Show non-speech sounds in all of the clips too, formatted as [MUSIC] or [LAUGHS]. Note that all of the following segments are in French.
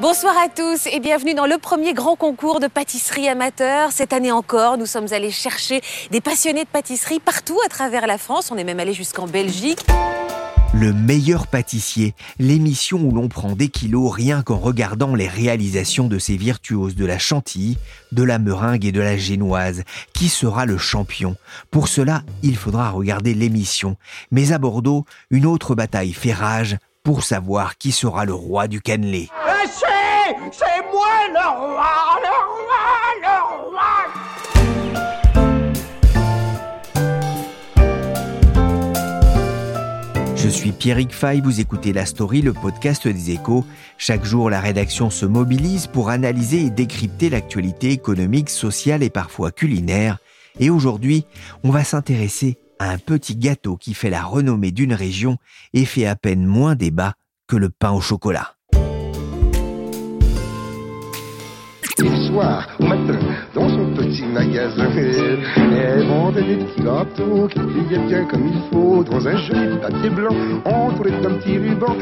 Bonsoir à tous et bienvenue dans le premier grand concours de pâtisserie amateur. Cette année encore, nous sommes allés chercher des passionnés de pâtisserie partout à travers la France. On est même allé jusqu'en Belgique. Le meilleur pâtissier, l'émission où l'on prend des kilos rien qu'en regardant les réalisations de ces virtuoses de la chantilly, de la meringue et de la génoise. Qui sera le champion? Pour cela, il faudra regarder l'émission. Mais à Bordeaux, une autre bataille fait rage pour savoir qui sera le roi du cannelé. C'est moi le roi, le roi, le roi Je suis Pierrick Fay, vous écoutez La Story, le podcast des échos. Chaque jour, la rédaction se mobilise pour analyser et décrypter l'actualité économique, sociale et parfois culinaire. Et aujourd'hui, on va s'intéresser à un petit gâteau qui fait la renommée d'une région et fait à peine moins débat que le pain au chocolat. Et le soir, matin, dans son petit magasin, elle vendait des petits gâteaux qui pliaient bien comme il faut, dans un joli papier blanc, entouré d'un petit ruban.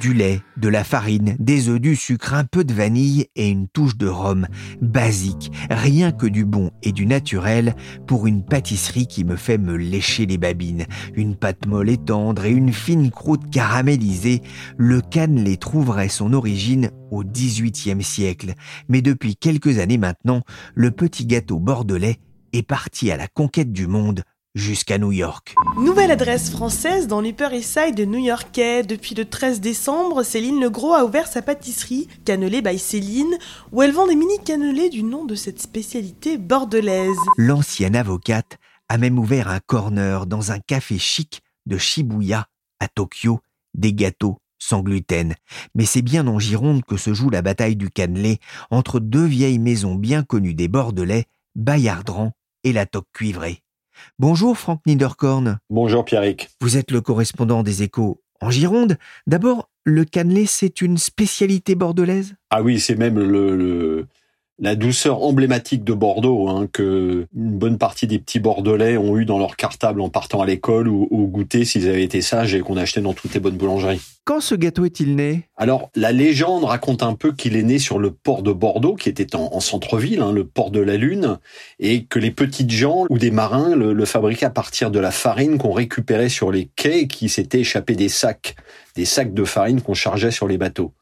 Du lait, de la farine, des œufs, du sucre, un peu de vanille et une touche de rhum. Basique, rien que du bon et du naturel pour une pâtisserie qui me fait me lécher les babines. Une pâte molle et tendre et une fine croûte caramélisée, le cannelé trouverait son origine au XVIIIe siècle. Mais depuis quelques années maintenant, le petit gâteau bordelais est parti à la conquête du monde jusqu'à New York. Nouvelle adresse française dans l'Upper East Side new-yorkais. Depuis le 13 décembre, Céline Legros a ouvert sa pâtisserie, Cannelé by Céline, où elle vend des mini cannelés du nom de cette spécialité bordelaise. L'ancienne avocate a même ouvert un corner dans un café chic de Shibuya à Tokyo, des gâteaux sans gluten. Mais c'est bien en Gironde que se joue la bataille du cannelé entre deux vieilles maisons bien connues des Bordelais, Bayardran et la Toque Cuivrée. Bonjour Franck Niederkorn. Bonjour Pierrick. Vous êtes le correspondant des échos en Gironde. D'abord, le cannelé, c'est une spécialité bordelaise? Ah oui, c'est même le, le, la douceur emblématique de Bordeaux, hein, que une bonne partie des petits Bordelais ont eu dans leur cartable en partant à l'école ou au goûter s'ils avaient été sages et qu'on achetait dans toutes les bonnes boulangeries. Quand ce gâteau est-il né? Alors, la légende raconte un peu qu'il est né sur le port de Bordeaux, qui était en, en centre-ville, hein, le port de la Lune, et que les petites gens ou des marins le, le fabriquaient à partir de la farine qu'on récupérait sur les quais et qui s'était échappé des sacs, des sacs de farine qu'on chargeait sur les bateaux.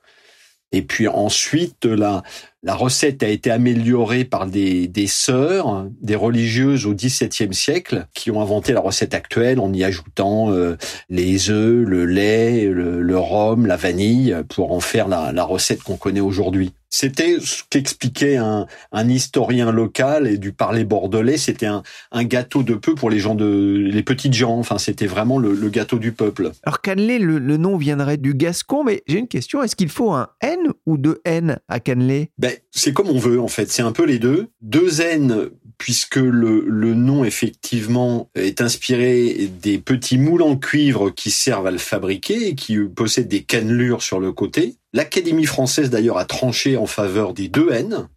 Et puis ensuite, la, la recette a été améliorée par des, des sœurs, des religieuses au XVIIe siècle, qui ont inventé la recette actuelle en y ajoutant euh, les œufs, le lait, le, le, rhum, la vanille, pour en faire la, la recette qu'on connaît aujourd'hui. C'était ce qu'expliquait un, un, historien local et du parler bordelais. C'était un, un, gâteau de peu pour les gens de les petites gens. Enfin, c'était vraiment le, le, gâteau du peuple. Alors cannelé, le, le nom viendrait du gascon, mais j'ai une question. Est-ce qu'il faut un N ou deux N à cannelé ben, c'est comme on veut en fait. C'est un peu les deux. Deux N puisque le, le nom effectivement est inspiré des petits moules en cuivre qui servent à le fabriquer et qui possèdent des cannelures sur le côté. L'Académie française d'ailleurs a tranché en faveur des deux N.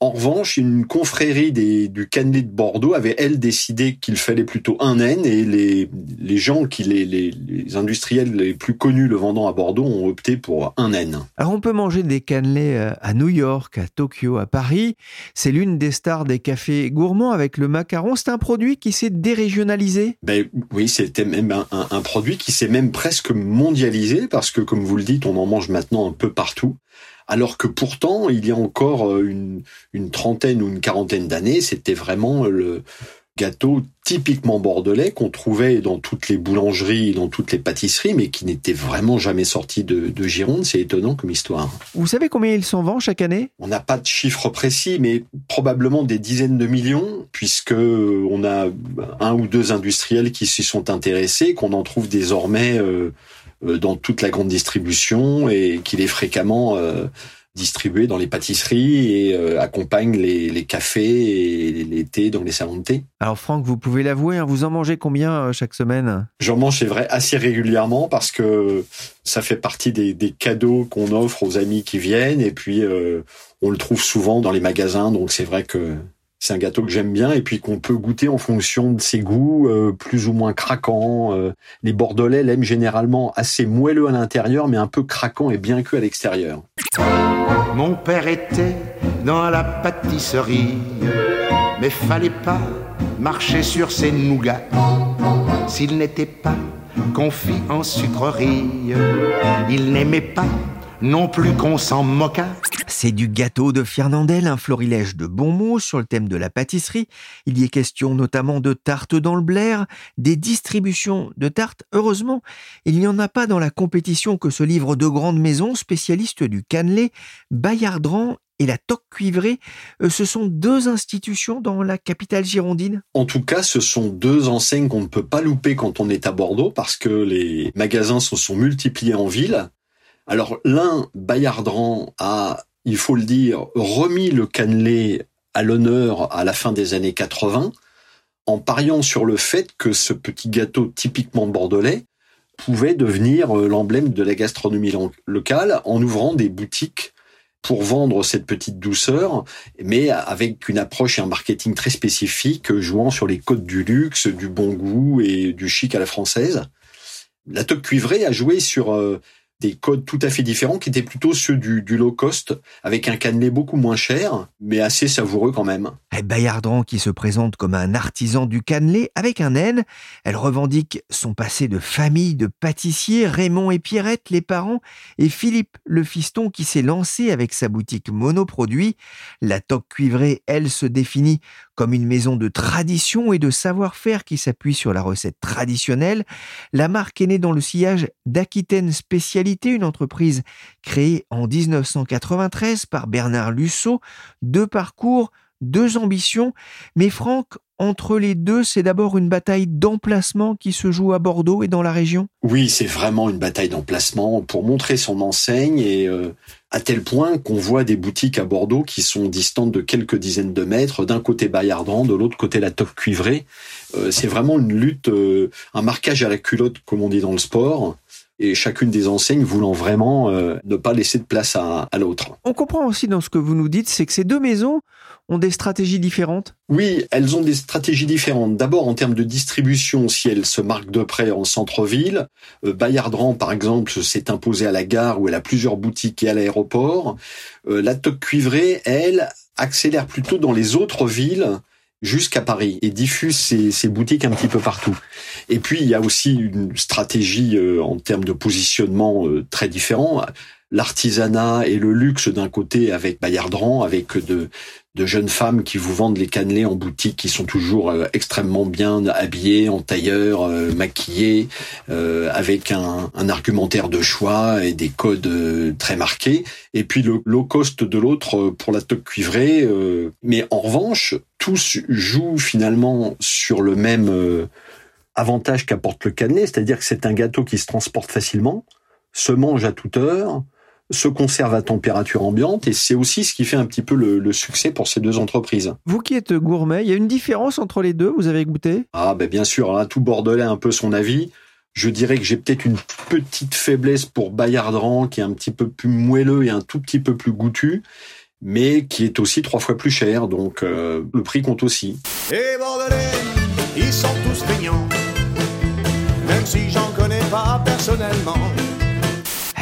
En revanche, une confrérie des, du cannelé de Bordeaux avait, elle, décidé qu'il fallait plutôt un N et les, les gens, qui, les, les, les, industriels les plus connus le vendant à Bordeaux ont opté pour un N. Alors on peut manger des cannelés à New York, à Tokyo, à Paris. C'est l'une des stars des cafés gourmands avec le macaron. C'est un produit qui s'est dérégionalisé? Ben, Oui, c'était même un, un, un produit qui s'est même presque mondialisé parce que, comme vous le dites, on en mange maintenant un peu partout alors que pourtant, il y a encore une, une trentaine ou une quarantaine d'années, c'était vraiment le, gâteaux typiquement bordelais qu'on trouvait dans toutes les boulangeries, dans toutes les pâtisseries, mais qui n'étaient vraiment jamais sortis de, de Gironde. C'est étonnant comme histoire. Vous savez combien ils s'en vendent chaque année? On n'a pas de chiffre précis, mais probablement des dizaines de millions, puisque on a un ou deux industriels qui s'y sont intéressés, qu'on en trouve désormais euh, euh, dans toute la grande distribution et qu'il est fréquemment euh, distribué dans les pâtisseries et euh, accompagne les, les cafés et les thés dans les salons de thé. Alors Franck, vous pouvez l'avouer, hein, vous en mangez combien euh, chaque semaine? J'en mange, c'est vrai, assez régulièrement parce que ça fait partie des, des cadeaux qu'on offre aux amis qui viennent et puis euh, on le trouve souvent dans les magasins, donc c'est vrai que c'est un gâteau que j'aime bien et puis qu'on peut goûter en fonction de ses goûts, euh, plus ou moins craquants. Euh. les Bordelais l'aiment généralement assez moelleux à l'intérieur, mais un peu craquant et bien cuit à l'extérieur. Mon père était dans la pâtisserie, mais fallait pas marcher sur ses nougats s'il n'était pas confit en sucrerie. Il n'aimait pas non plus qu'on s'en moquât. C'est du gâteau de Fernandel, un florilège de bons mots sur le thème de la pâtisserie. Il y est question notamment de tartes dans le Blair, des distributions de tartes. Heureusement, il n'y en a pas dans la compétition que se livrent deux grandes maisons spécialistes du cannelé, Bayardran et la Toque Cuivrée. Euh, Ce sont deux institutions dans la capitale girondine. En tout cas, ce sont deux enseignes qu'on ne peut pas louper quand on est à Bordeaux parce que les magasins se sont multipliés en ville. Alors l'un, Bayardran, a, il faut le dire, remis le cannelé à l'honneur à la fin des années 80 en pariant sur le fait que ce petit gâteau typiquement bordelais pouvait devenir euh, l'emblème de la gastronomie lo- locale en ouvrant des boutiques pour vendre cette petite douceur, mais avec une approche et un marketing très spécifique, jouant sur les codes du luxe, du bon goût et du chic à la française. La toque cuivrée a joué sur euh, des codes tout à fait différents qui étaient plutôt ceux du, du low cost, avec un cannelé beaucoup moins cher, mais assez savoureux quand même. Et Bayardran qui se présente comme un artisan du cannelé avec un N. Elle revendique son passé de famille de pâtissiers, Raymond et Pierrette, les parents, et Philippe, le fiston qui s'est lancé avec sa boutique monoproduit. La toque cuivrée, elle, se définit comme une maison de tradition et de savoir-faire qui s'appuie sur la recette traditionnelle. La marque est née dans le sillage d'Aquitaine Spécialité, une entreprise créée en 1993 par Bernard Lussot. Deux parcours, deux ambitions, mais Franck, entre les deux, c'est d'abord une bataille d'emplacement qui se joue à Bordeaux et dans la région? Oui, c'est vraiment une bataille d'emplacement pour montrer son enseigne et euh, à tel point qu'on voit des boutiques à Bordeaux qui sont distantes de quelques dizaines de mètres, d'un côté Bayardran, de l'autre côté la toque cuivrée. Euh, c'est vraiment une lutte, euh, un marquage à la culotte, comme on dit dans le sport, et chacune des enseignes voulant vraiment euh, ne pas laisser de place à, à l'autre. On comprend aussi dans ce que vous nous dites, c'est que ces deux maisons ont des stratégies différentes? Oui, elles ont des stratégies différentes. D'abord, en termes de distribution, si elles se marquent de près en centre-ville, euh, Bayardran, par exemple, s'est imposé à la gare où elle a plusieurs boutiques et à l'aéroport. Euh, la Toque Cuivrée, elle, accélère plutôt dans les autres villes jusqu'à Paris et diffuse ses, ses boutiques un petit peu partout. Et puis, il y a aussi une stratégie euh, en termes de positionnement très différent. L'artisanat et le luxe d'un côté avec Bayardran, avec de, de jeunes femmes qui vous vendent les cannelés en boutique, qui sont toujours euh, extrêmement bien habillées, en tailleur, euh, maquillées, euh, avec un, un argumentaire de choix et des codes euh, très marqués. Et puis le low cost de l'autre euh, pour la toque cuivrée. mais en revanche, tous jouent finalement sur le même avantage qu'apporte le cannelé, c'est-à-dire que c'est un gâteau qui se transporte facilement, se mange à toute heure, se conserve à température ambiante et c'est aussi ce qui fait un petit peu le, le succès pour ces deux entreprises. Vous qui êtes gourmet, il y a une différence entre les deux, vous avez goûté? Ah ben bien sûr, là tout Bordelais a un peu son avis. Je dirais que j'ai peut-être une petite faiblesse pour Bayardran qui est un petit peu plus moelleux et un tout petit peu plus goûtu, mais qui est aussi trois fois plus cher, donc euh, le prix compte aussi. Et Bordelais, ils sont tous feignants, même si j'en connais pas personnellement.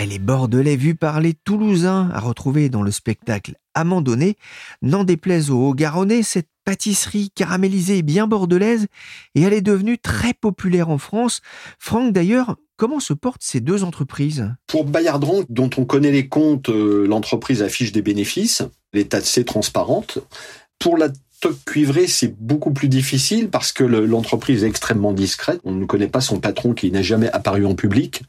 Ah, Les Bordelais vus par les Toulousains à retrouver dans le spectacle Amandonné, n'en déplaise aux Haut-Garonnais, cette pâtisserie caramélisée et bien bordelaise, et elle est devenue très populaire en France. Franck d'ailleurs, comment se portent ces deux entreprises? Pour Bayardran, dont on connaît les comptes, euh, l'entreprise affiche des bénéfices, l'état de c'est transparente. Pour la toque cuivré, c'est beaucoup plus difficile parce que l'entreprise est extrêmement discrète. On ne connaît pas son patron qui n'a jamais apparu en public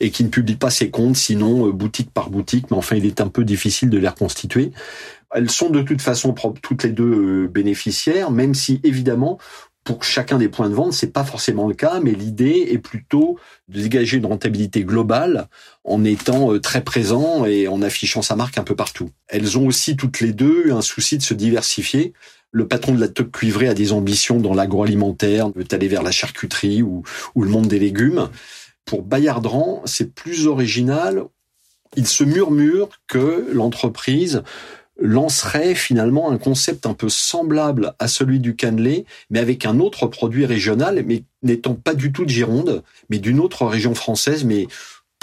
et qui ne publie pas ses comptes, sinon euh, boutique par boutique. Mais enfin, il est un peu difficile de les reconstituer. Elles sont de toute façon toutes les deux euh, bénéficiaires, même si évidemment pour chacun des points de vente, c'est pas forcément le cas, mais l'idée est plutôt de dégager une rentabilité globale en étant euh, très présent et en affichant sa marque un peu partout. Elles ont aussi toutes les deux un souci de se diversifier. Le patron de la toque cuivrée a des ambitions dans l'agroalimentaire, veut aller vers la charcuterie ou le monde des légumes. Pour Bayardran, c'est plus original. Il se murmure que l'entreprise lancerait finalement un concept un peu semblable à celui du cannelé, mais avec un autre produit régional, mais n'étant pas du tout de Gironde, mais d'une autre région française, mais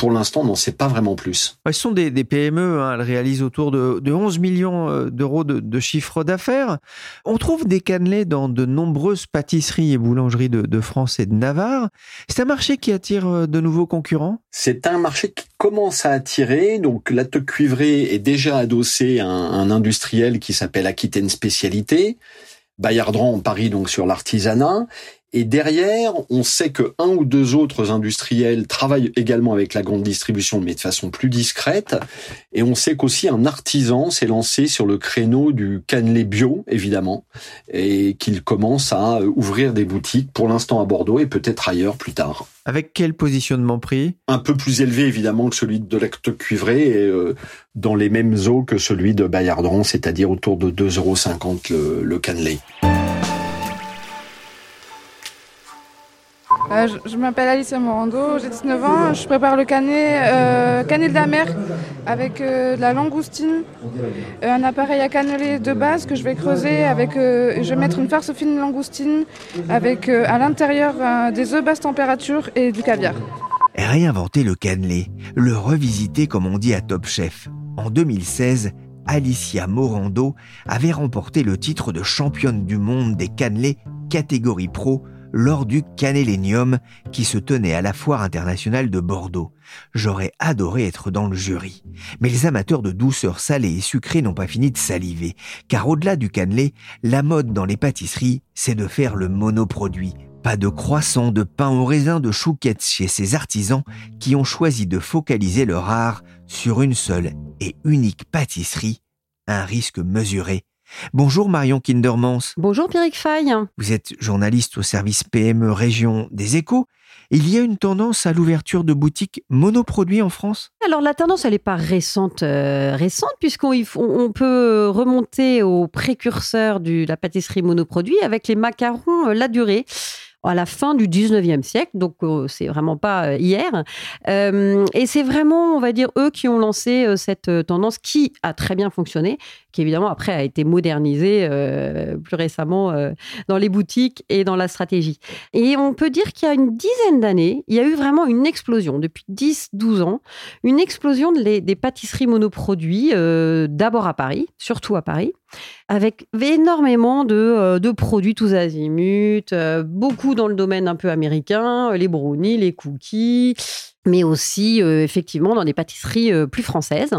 pour l'instant, on n'en sait pas vraiment plus. Ce sont des, PME, hein. elles réalisent autour de, 11 millions euh, d'euros de, chiffre d'affaires. On trouve des cannelés dans de nombreuses pâtisseries et boulangeries de, France et de Navarre. C'est un marché qui attire euh, de nouveaux concurrents? C'est un marché qui commence à attirer. Donc la toque cuivrée est déjà adossée à un, industriel qui s'appelle Aquitaine Spécialité. Bayardran en Paris donc sur l'artisanat et derrière, on sait que un ou deux autres industriels travaillent également avec la grande distribution, mais de façon plus discrète. Et on sait qu'aussi un artisan s'est lancé sur le créneau du cannelé bio, évidemment, et qu'il commence à ouvrir des boutiques, pour l'instant à Bordeaux et peut-être ailleurs plus tard. Avec quel positionnement prix Un peu plus élevé évidemment que celui de l'acte cuivré et euh, dans les mêmes eaux que celui de Bayardron, c'est-à-dire autour de 2,50 euros le, le cannelé. Euh, je, m'appelle Alicia Morando, j'ai 19 ans. Je prépare le canet, euh, de la mer avec euh, de la langoustine, un appareil à canneler de base que je vais creuser avec. je vais mettre une farce fine langoustine avec à l'intérieur des œufs basse température et du caviar. Réinventer le cannelé, le revisiter comme on dit à Top Chef. En 2016, Alicia Morando avait remporté le titre de championne du monde des cannelés catégorie pro lors du Canélénium qui se tenait à la foire internationale de Bordeaux. J'aurais adoré être dans le jury. Mais les amateurs de douceur salée et sucrée n'ont pas fini de saliver, car au-delà du cannelé, la mode dans les pâtisseries, c'est de faire le monoproduit. Pas de croissant, de pain au raisin, de chouquettes chez ces artisans qui ont choisi de focaliser leur art sur une seule et unique pâtisserie, un risque mesuré Bonjour Marion Kindermans. Bonjour Pierrick Fay. Vous êtes journaliste au service PME Région des Échos. Il y a une tendance à l'ouverture de boutiques monoproduits en France? Alors la tendance, elle n'est pas récente, euh, récente puisqu'on on peut remonter aux précurseurs de la pâtisserie monoproduit avec les macarons euh, La Durée à la fin du 19e siècle, donc euh, c'est vraiment pas euh, hier. Euh, et c'est vraiment, on va dire, eux qui ont lancé cette tendance qui a très bien fonctionné, qui évidemment après a été modernisée plus récemment dans les boutiques et dans la stratégie. Et on peut dire qu'il y a une dizaine d'années, il y a eu vraiment une explosion, depuis 10-12 ans, une explosion des, des pâtisseries monoproduits, d'abord à Paris, surtout à Paris avec énormément de, euh, de produits tous azimuts, euh, beaucoup dans le domaine un peu américain, les brownies, les cookies, mais aussi euh, effectivement dans des pâtisseries euh, plus françaises.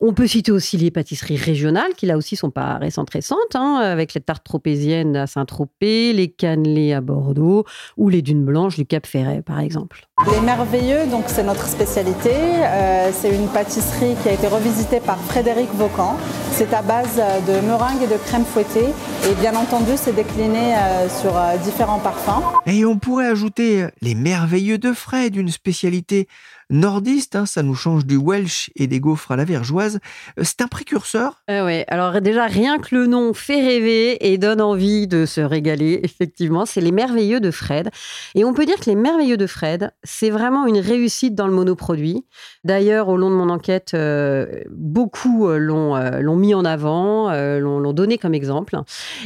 On peut citer aussi les pâtisseries régionales, qui là aussi sont pas récentes récentes, hein, avec les tartes tropéziennes à Saint-Tropez, les cannelés à Bordeaux ou les dunes blanches du Cap Ferret, par exemple. Les merveilleux, donc c'est notre spécialité. Euh, c'est une pâtisserie qui a été revisitée par Frédéric Vaucan. C'est à base de meringue et de crème fouettée, et bien entendu, c'est décliné sur différents parfums. Et on pourrait ajouter les merveilleux de Fred, une spécialité nordiste, hein, ça nous change du Welsh et des gaufres à la vergeoise. Euh, c'est un précurseur? Ah ouais, alors déjà rien que le nom fait rêver et donne envie de se régaler, effectivement, c'est les merveilleux de Fred. Et on peut dire que les merveilleux de Fred, c'est vraiment une réussite dans le monoproduit. D'ailleurs, au long de mon enquête, euh, beaucoup euh, l'ont mis en avant, l'ont donné comme exemple.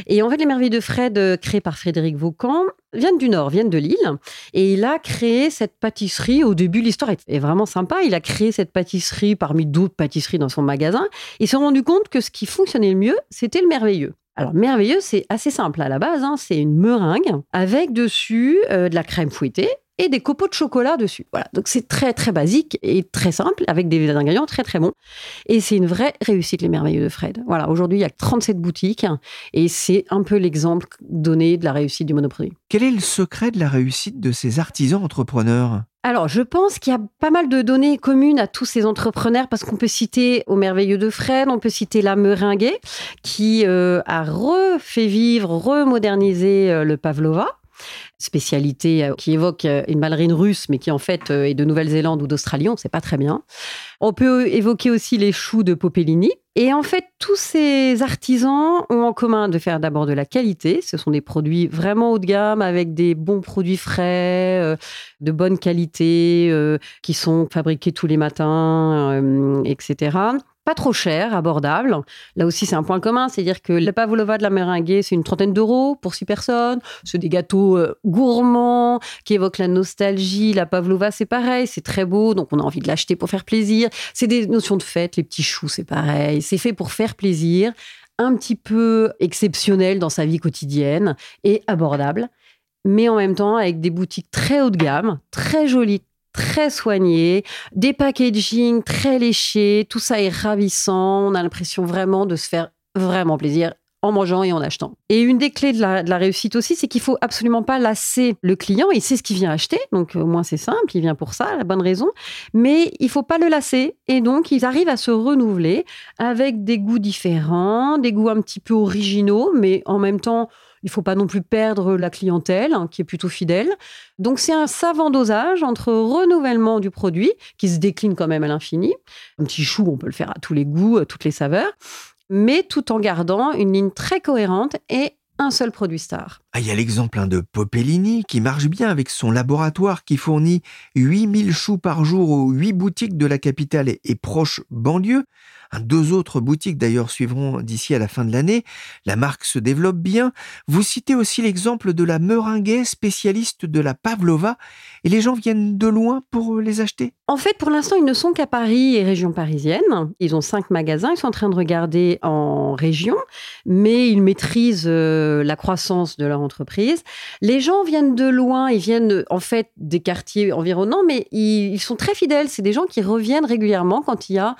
Et en fait, les merveilleux de Fred, créés par Frédéric Vaucan, viennent du Nord, viennent de Lille. Et il a créé cette pâtisserie. Au début, l'histoire est vraiment sympa. Il a créé cette pâtisserie parmi d'autres pâtisseries dans son magasin. Il s'est rendu compte que ce qui fonctionnait le mieux, c'était le merveilleux. Alors, merveilleux, c'est assez simple à la base. Hein. C'est une meringue avec dessus euh, de la crème fouettée et des copeaux de chocolat dessus. Voilà, donc c'est très très basique et très simple avec des ingrédients très très bons. Et c'est une vraie réussite les merveilleux de Fred. Voilà, aujourd'hui il y a 37 boutiques et c'est un peu l'exemple donné de la réussite du monoproduit. Quel est le secret de la réussite de ces artisans entrepreneurs? Alors, je pense qu'il y a pas mal de données communes à tous ces entrepreneurs parce qu'on peut citer au merveilleux de Fred, on peut citer la Meringuet qui euh, a refait vivre, remodernisé euh, le pavlova spécialité euh, qui évoque euh, une ballerine russe, mais qui en fait euh, est de Nouvelle-Zélande ou d'Australie, on ne sait pas très bien. On peut évoquer aussi les choux de Popellini. Et en fait, tous ces artisans ont en commun de faire d'abord de la qualité. Ce sont des produits vraiment haut de gamme avec des bons produits frais, de bonne qualité, qui sont fabriqués tous les matins, etc pas trop cher, abordable. Là aussi, c'est un point commun, c'est-à-dire que la pavlova de la meringuée, c'est une trentaine d'euros pour six personnes. C'est des gâteaux euh, gourmands qui évoquent la nostalgie. La pavlova, c'est pareil, c'est très beau, donc on a envie de l'acheter pour faire plaisir. C'est des notions de fête, les petits choux, c'est pareil. C'est fait pour faire plaisir, un petit peu exceptionnel dans sa vie quotidienne et abordable mais en même temps avec des boutiques très haut de gamme, très jolies, très soigné, des packaging très léchés, tout ça est ravissant, on a l'impression vraiment de se faire vraiment plaisir en mangeant et en achetant. Et une des clés de la, réussite aussi, c'est qu'il faut absolument pas lasser le client. Il sait ce qu'il vient acheter, donc au moins c'est simple, il vient pour ça, la bonne raison. Mais il faut pas le lasser, et donc ils arrivent à se renouveler avec des goûts différents, des goûts un petit peu originaux, mais en même temps il faut pas non plus perdre la clientèle, hein, qui est plutôt fidèle. Donc c'est un savant dosage entre renouvellement du produit, qui se décline quand même à l'infini. Un petit chou, on peut le faire à tous les goûts, à toutes les saveurs, mais tout en gardant une ligne très cohérente et un seul produit star. Ah, il y a l'exemple hein, de Popellini qui marche bien avec son laboratoire qui fournit 8000 choux par jour aux 8 boutiques de la capitale et, et proches banlieues. Deux autres boutiques d'ailleurs suivront d'ici à la fin de l'année. La marque se développe bien. Vous citez aussi l'exemple de la Meringuet, spécialiste de la pavlova, et les gens viennent de loin pour les acheter En fait, pour l'instant, ils ne sont qu'à Paris et région parisienne. Ils ont cinq magasins, ils sont en train de regarder en région, mais ils maîtrisent euh, la croissance de leur entreprise. Les gens viennent de loin, ils viennent en fait des quartiers environnants, mais ils, ils sont très fidèles. C'est des gens qui reviennent régulièrement quand il y a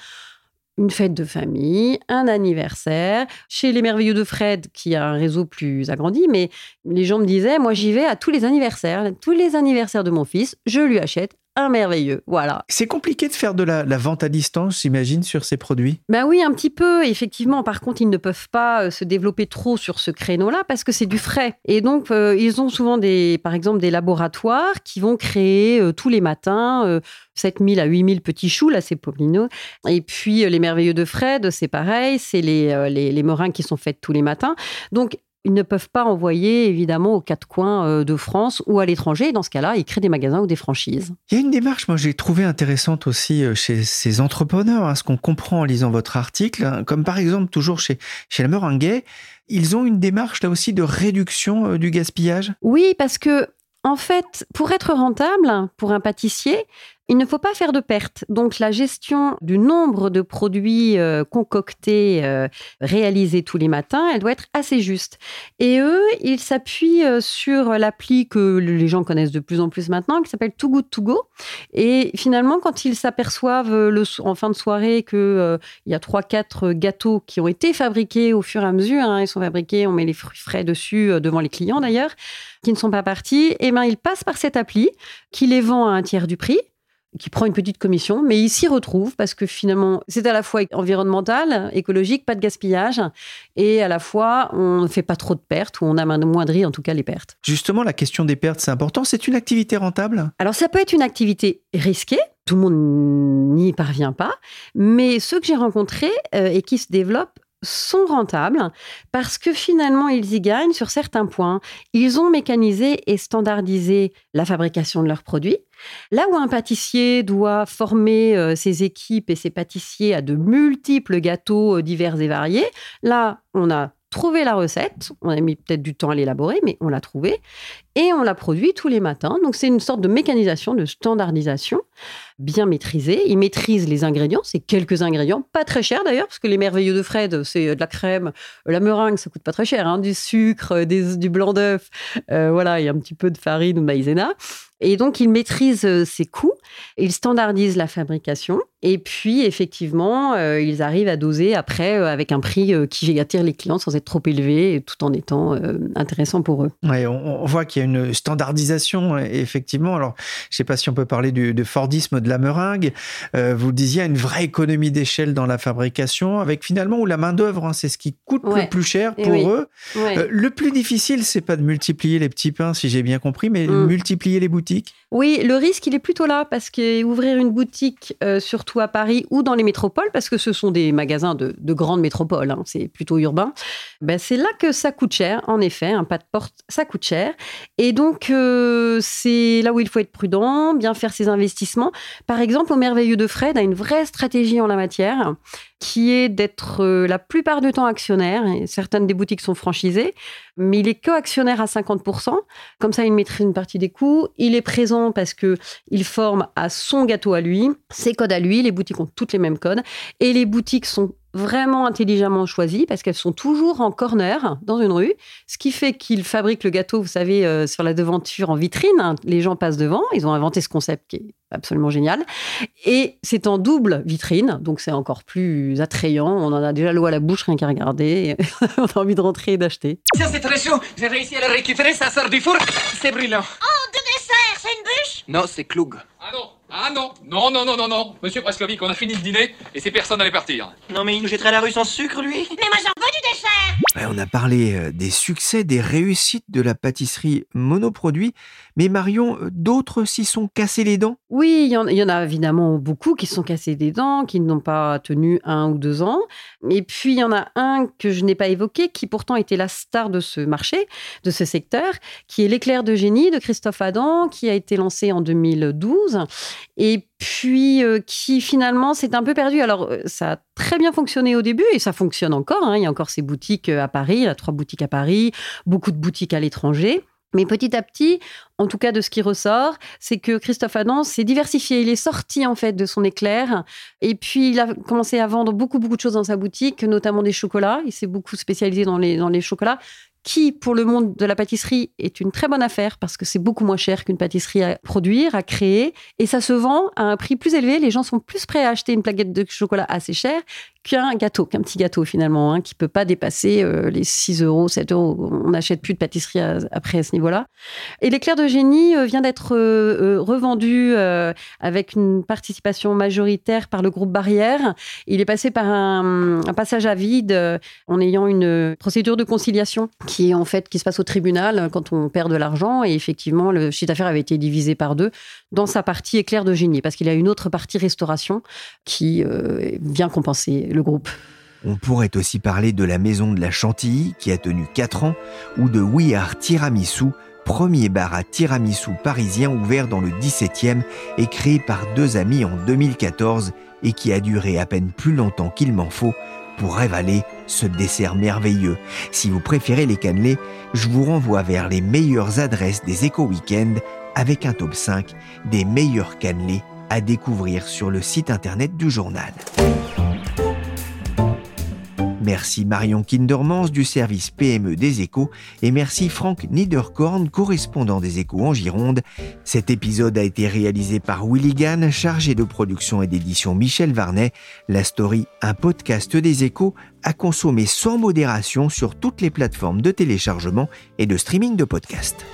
une fête de famille, un anniversaire. Chez les Merveilleux de Fred, qui a un réseau plus agrandi, mais les gens me disaient, moi j'y vais à tous les anniversaires. Tous les anniversaires de mon fils, je lui achète merveilleux. Voilà. C'est compliqué de faire de la, vente à distance, j'imagine, sur ces produits? Ben oui, un petit peu. Effectivement, par contre, ils ne peuvent pas euh, se développer trop sur ce créneau-là parce que c'est du frais. Et donc, euh, ils ont souvent, des, par exemple, des laboratoires qui vont créer euh, tous les matins 7000 à 8000 petits choux. Là, c'est Poblino. Et puis, les merveilleux de Fred, c'est pareil. C'est les, les, les qui sont faits tous les matins. Donc, ils ne peuvent pas envoyer évidemment aux quatre coins euh, de France ou à l'étranger. Dans ce cas-là, ils créent des magasins ou des franchises. Il y a une démarche, moi j'ai trouvé intéressante aussi euh, chez ces entrepreneurs, hein, ce qu'on comprend en lisant votre article, hein, comme par exemple toujours chez, chez la Meringuet, ils ont une démarche là aussi de réduction euh, du gaspillage? Oui, parce que en fait, pour être rentable, pour un pâtissier, il ne faut pas faire de pertes. Donc la gestion du nombre de produits euh, concoctés, euh, réalisés tous les matins, elle doit être assez juste. Et eux, ils s'appuient euh, sur l'appli que les gens connaissent de plus en plus maintenant, qui s'appelle Too Good To Go. Et finalement, quand ils s'aperçoivent en fin de soirée qu'il y a trois, quatre gâteaux qui ont été fabriqués au fur et à mesure, hein, ils sont fabriqués, on met les fruits frais dessus devant les clients d'ailleurs, qui ne sont pas partis, et eh ben ils passent par cette appli qui les vend à un tiers du prix qui prend une petite commission, mais il s'y retrouve parce que finalement, c'est à la fois environnemental, écologique, pas de gaspillage, et à la fois, on ne fait pas trop de pertes ou on amoindrit en tout cas les pertes. Justement, la question des pertes, c'est important. C'est une activité rentable? Alors, ça peut être une activité risquée. Tout le monde n'y parvient pas, mais ceux que j'ai rencontrés euh, et qui se développent sont rentables parce que finalement, ils y gagnent sur certains points. Ils ont mécanisé et standardisé la fabrication de leurs produits. Là où un pâtissier doit former euh, ses équipes et ses pâtissiers à de multiples gâteaux euh, divers et variés, là, on a trouvé la recette. On a mis peut-être du temps à l'élaborer, mais on l'a trouvée. Et on la produit tous les matins. Donc, c'est une sorte de mécanisation, de standardisation. Bien maîtrisé. Il maîtrise les ingrédients, c'est quelques ingrédients, pas très chers d'ailleurs, parce que les merveilleux de Fred, c'est de la crème, la meringue, ça coûte pas très cher, hein, du sucre, du blanc d'œuf, voilà, et un petit peu de farine ou de maïzena. Et donc, il maîtrise euh, ses coûts, il standardise la fabrication, et puis effectivement, euh, ils arrivent à doser après euh, avec un prix qui attire les clients sans être trop élevé, tout en étant intéressant pour eux. Ouais, on, voit qu'il y a une standardisation, effectivement. Alors, je ne sais pas si on peut parler du, de Fordisme de la meringue. vous le disiez, une vraie économie d'échelle dans la fabrication, avec finalement où la main-d'œuvre, hein, c'est ce qui coûte le plus cher pour eux. le plus difficile, c'est pas de multiplier les petits pains, si j'ai bien compris, mais de mm. multiplier les boutiques oui, le risque, il est plutôt là, parce qu'ouvrir une boutique, euh, surtout à Paris ou dans les métropoles, parce que ce sont des magasins de, grandes métropoles, hein, c'est plutôt urbain, ben c'est là que ça coûte cher, en effet, un pas de porte, ça coûte cher. Et donc, euh, c'est là où il faut être prudent, bien faire ses investissements. Par exemple, au Merveilleux de Fred a une vraie stratégie en la matière qui est d'être euh, la plupart du temps actionnaire. certaines des boutiques sont franchisées, mais il est co-actionnaire à 50%. Comme ça, il maîtrise une partie des coûts. Il est présent parce que il forme à son gâteau à lui, ses codes à lui. Les boutiques ont toutes les mêmes codes. Et les boutiques sont vraiment intelligemment choisies parce qu'elles sont toujours en corner dans une rue, ce qui fait qu'ils fabriquent le gâteau, vous savez, euh, sur la devanture en vitrine. Les gens passent devant. Ils ont inventé ce concept qui est absolument génial. Et c'est en double vitrine, donc c'est encore plus attrayant. On en a déjà l'eau à la bouche rien qu'à regarder. [LAUGHS] on a envie de rentrer et d'acheter. Tiens, c'est très chaud. J'ai réussi à le récupérer, ça sort du four. C'est brûlant. Oh, de dessert, c'est une bûche? Non, c'est Cloug. Ah non ah non, non, non, non, non, non. Monsieur Praskovic, on a fini le dîner et ces personnes allaient partir. Non mais il nous jetterait à la rue sans sucre, lui Mais moi j'en veux du dessert On a parlé euh, des succès, des réussites de la pâtisserie monoproduit, mais Marion, euh, d'autres s'y sont cassés les dents? Oui, il y, en, a évidemment beaucoup qui sont cassés des dents, qui n'ont pas tenu un ou deux ans. Et puis il y en a un que je n'ai pas évoqué, qui pourtant était la star de ce marché, de ce secteur, qui est l'éclair de génie de Christophe Adam, qui a été lancé en 2012 et puis euh, qui finalement s'est un peu perdu. Alors euh, ça a très bien fonctionné au début et ça fonctionne encore. Hein. Il y a encore ces boutiques euh, à Paris, il y a trois boutiques à Paris, beaucoup de boutiques à l'étranger. Mais petit à petit, en tout cas de ce qui ressort, c'est que Christophe Adam s'est diversifié. Il est sorti en fait de son éclair et puis il a commencé à vendre beaucoup beaucoup de choses dans sa boutique, notamment des chocolats. Il s'est beaucoup spécialisé dans les dans les chocolats qui, pour le monde de la pâtisserie, est une très bonne affaire parce que c'est beaucoup moins cher qu'une pâtisserie à produire, à créer, et ça se vend à un prix plus élevé. Les gens sont plus prêts à acheter une plaquette de chocolat assez chère qu'un gâteau, qu'un petit gâteau finalement, hein, qui peut pas dépasser euh, les 6 euros, 7 euros. On n'achète plus de pâtisserie après à ce niveau-là. Et l'éclair de génie euh, vient d'être euh, revendu avec une participation majoritaire par le groupe Barrière. Il est passé par un, passage à vide en ayant une procédure de conciliation qui est en fait qui se passe au tribunal quand on perd de l'argent. Et effectivement, le chiffre d'affaires avait été divisé par deux dans sa partie éclair de génie, parce qu'il y a une autre partie restauration qui vient compenser On pourrait aussi parler de la Maison de la Chantilly, qui a tenu 4 ans, ou de We Are Tiramisu, premier bar à tiramisu parisien ouvert dans le 17e et créé par deux amis en 2014 et qui a duré à peine plus longtemps qu'il m'en faut pour révaler ce dessert merveilleux. Si vous préférez les cannelés, je vous renvoie vers les meilleures adresses des éco-weekends avec un top 5 des meilleurs cannelés à découvrir sur le site internet du journal. Merci Marion Kindermans du service PME des échos et merci Franck Niederkorn, correspondant des échos en Gironde. Cet épisode a été réalisé par Willy Gann, chargé de production et d'édition Michel Varnet. La story, un podcast des échos, à consommer sans modération sur toutes les plateformes de téléchargement et de streaming de podcasts.